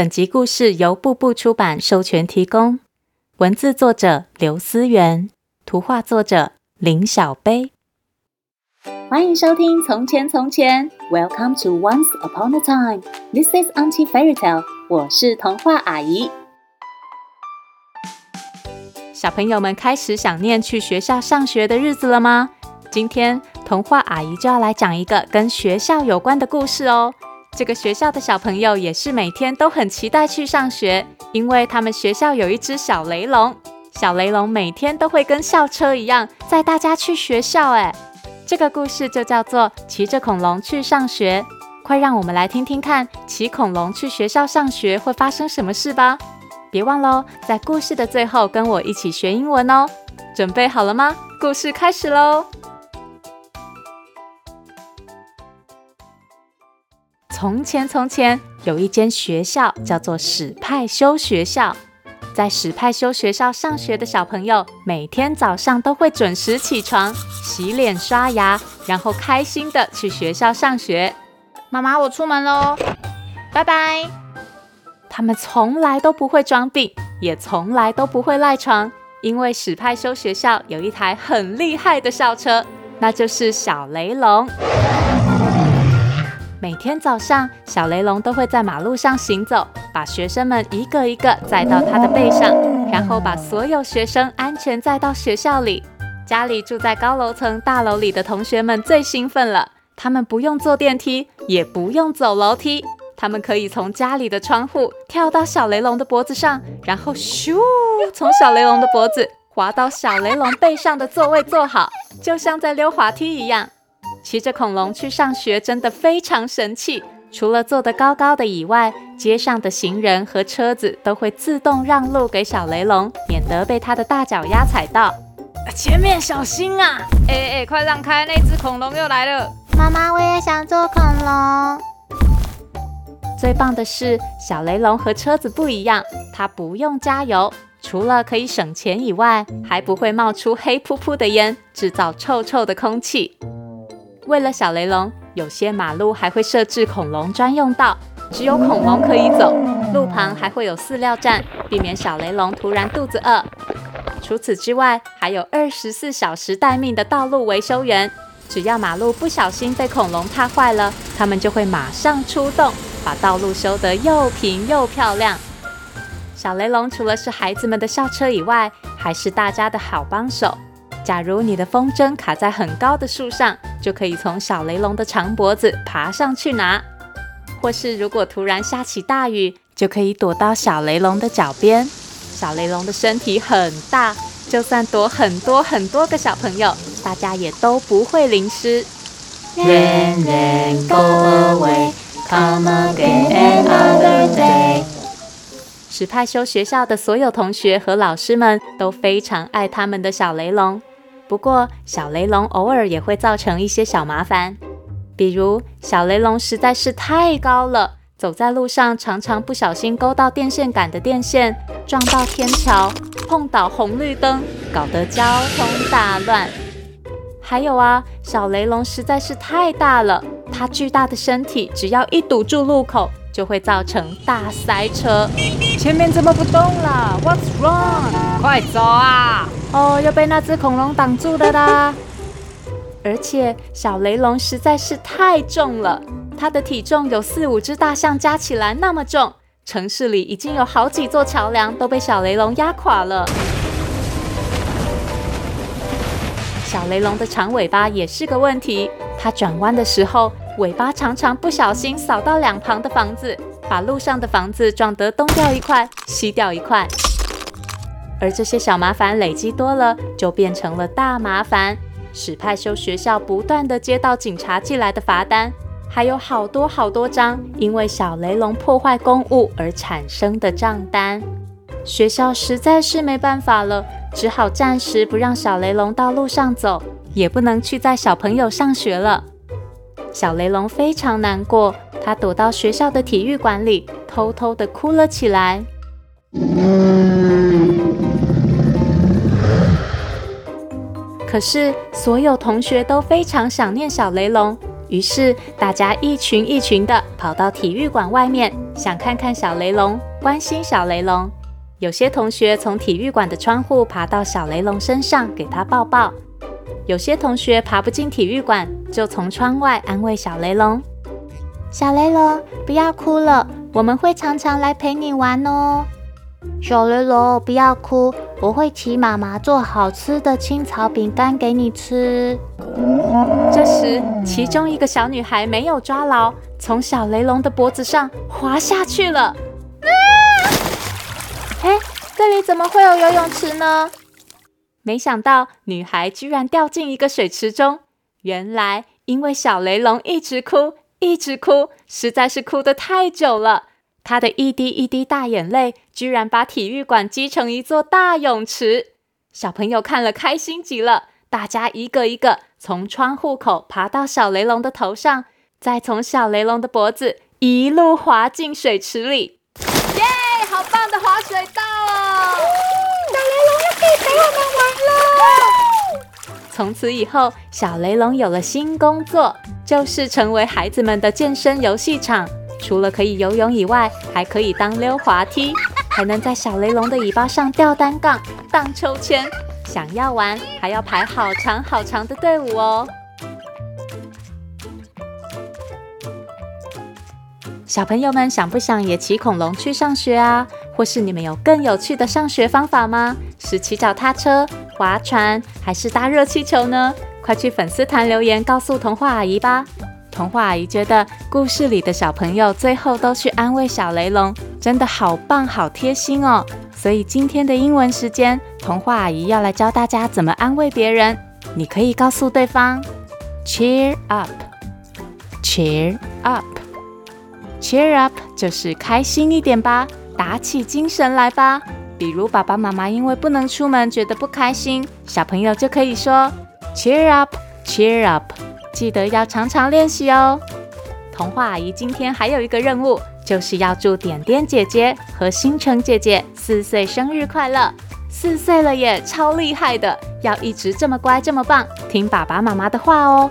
本集故事由步步出版授权提供，文字作者刘思源，图画作者林小杯。欢迎收听《从前从前》，Welcome to Once Upon a Time。This is Auntie Fairy Tale。我是童话阿姨。小朋友们开始想念去学校上学的日子了吗？今天童话阿姨就要来讲一个跟学校有关的故事哦。这个学校的小朋友也是每天都很期待去上学，因为他们学校有一只小雷龙。小雷龙每天都会跟校车一样载大家去学校。哎，这个故事就叫做《骑着恐龙去上学》。快让我们来听听看，骑恐龙去学校上学会发生什么事吧！别忘喽，在故事的最后跟我一起学英文哦。准备好了吗？故事开始喽！从前，从前有一间学校，叫做史派修学校。在史派修学校上学的小朋友，每天早上都会准时起床，洗脸刷牙，然后开心地去学校上学。妈妈，我出门喽，拜拜。他们从来都不会装病，也从来都不会赖床，因为史派修学校有一台很厉害的校车，那就是小雷龙。每天早上，小雷龙都会在马路上行走，把学生们一个一个载到他的背上，然后把所有学生安全载到学校里。家里住在高楼层大楼里的同学们最兴奋了，他们不用坐电梯，也不用走楼梯，他们可以从家里的窗户跳到小雷龙的脖子上，然后咻，从小雷龙的脖子滑到小雷龙背上的座位坐好，就像在溜滑梯一样。骑着恐龙去上学真的非常神气，除了坐得高高的以外，街上的行人和车子都会自动让路给小雷龙，免得被他的大脚丫踩到。前面小心啊！哎哎，快让开，那只恐龙又来了。妈妈，我也想做恐龙。最棒的是，小雷龙和车子不一样，它不用加油，除了可以省钱以外，还不会冒出黑扑扑的烟，制造臭臭的空气。为了小雷龙，有些马路还会设置恐龙专用道，只有恐龙可以走。路旁还会有饲料站，避免小雷龙突然肚子饿。除此之外，还有二十四小时待命的道路维修员，只要马路不小心被恐龙踏坏了，他们就会马上出动，把道路修得又平又漂亮。小雷龙除了是孩子们的校车以外，还是大家的好帮手。假如你的风筝卡在很高的树上，就可以从小雷龙的长脖子爬上去拿；或是如果突然下起大雨，就可以躲到小雷龙的脚边。小雷龙的身体很大，就算躲很多很多个小朋友，大家也都不会淋湿。Rain, rain, go away, come again another day。史派修学校的所有同学和老师们都非常爱他们的小雷龙。不过，小雷龙偶尔也会造成一些小麻烦，比如小雷龙实在是太高了，走在路上常常不小心勾到电线杆的电线，撞到天桥，碰倒红绿灯，搞得交通大乱。还有啊，小雷龙实在是太大了，它巨大的身体只要一堵住路口，就会造成大塞车。前面怎么不动了？What's wrong？快走啊！哦，又被那只恐龙挡住了啦！而且小雷龙实在是太重了，它的体重有四五只大象加起来那么重。城市里已经有好几座桥梁都被小雷龙压垮了。小雷龙的长尾巴也是个问题，它转弯的时候，尾巴常常不小心扫到两旁的房子，把路上的房子撞得东掉一块，西掉一块。而这些小麻烦累积多了，就变成了大麻烦。史派修学校不断地接到警察寄来的罚单，还有好多好多张因为小雷龙破坏公物而产生的账单。学校实在是没办法了，只好暂时不让小雷龙到路上走，也不能去载小朋友上学了。小雷龙非常难过，他躲到学校的体育馆里，偷偷地哭了起来。可是，所有同学都非常想念小雷龙，于是大家一群一群的跑到体育馆外面，想看看小雷龙，关心小雷龙。有些同学从体育馆的窗户爬到小雷龙身上，给他抱抱；有些同学爬不进体育馆，就从窗外安慰小雷龙：“小雷龙，不要哭了，我们会常常来陪你玩哦。”小雷龙，不要哭，我会请妈妈做好吃的青草饼干给你吃。这时，其中一个小女孩没有抓牢，从小雷龙的脖子上滑下去了。哎，这里怎么会有游泳池呢？没想到女孩居然掉进一个水池中。原来因为小雷龙一直哭，一直哭，实在是哭得太久了。他的一滴一滴大眼泪，居然把体育馆积成一座大泳池。小朋友看了开心极了，大家一个一个从窗户口爬到小雷龙的头上，再从小雷龙的脖子一路滑进水池里。耶好棒的滑水道哦！小雷龙又可以陪我们玩了。从此以后，小雷龙有了新工作，就是成为孩子们的健身游戏场。除了可以游泳以外，还可以当溜滑梯，还能在小雷龙的尾巴上吊单杠、荡秋千。想要玩，还要排好长好长的队伍哦。小朋友们想不想也骑恐龙去上学啊？或是你们有更有趣的上学方法吗？是骑脚踏车、划船，还是搭热气球呢？快去粉丝团留言告诉童话阿姨吧！童话阿姨觉得故事里的小朋友最后都去安慰小雷龙，真的好棒好贴心哦！所以今天的英文时间，童话阿姨要来教大家怎么安慰别人。你可以告诉对方：Cheer up，Cheer up。Cheer up，就是开心一点吧，打起精神来吧。比如爸爸妈妈因为不能出门觉得不开心，小朋友就可以说 Cheer up，Cheer up，记得要常常练习哦。童话阿姨今天还有一个任务，就是要祝点点姐姐和星辰姐姐四岁生日快乐。四岁了耶，超厉害的，要一直这么乖这么棒，听爸爸妈妈的话哦。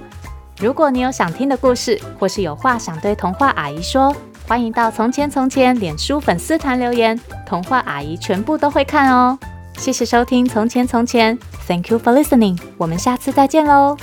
如果你有想听的故事，或是有话想对童话阿姨说，欢迎到《从前从前》脸书粉丝团留言，童话阿姨全部都会看哦。谢谢收听《从前从前》，Thank you for listening，我们下次再见喽。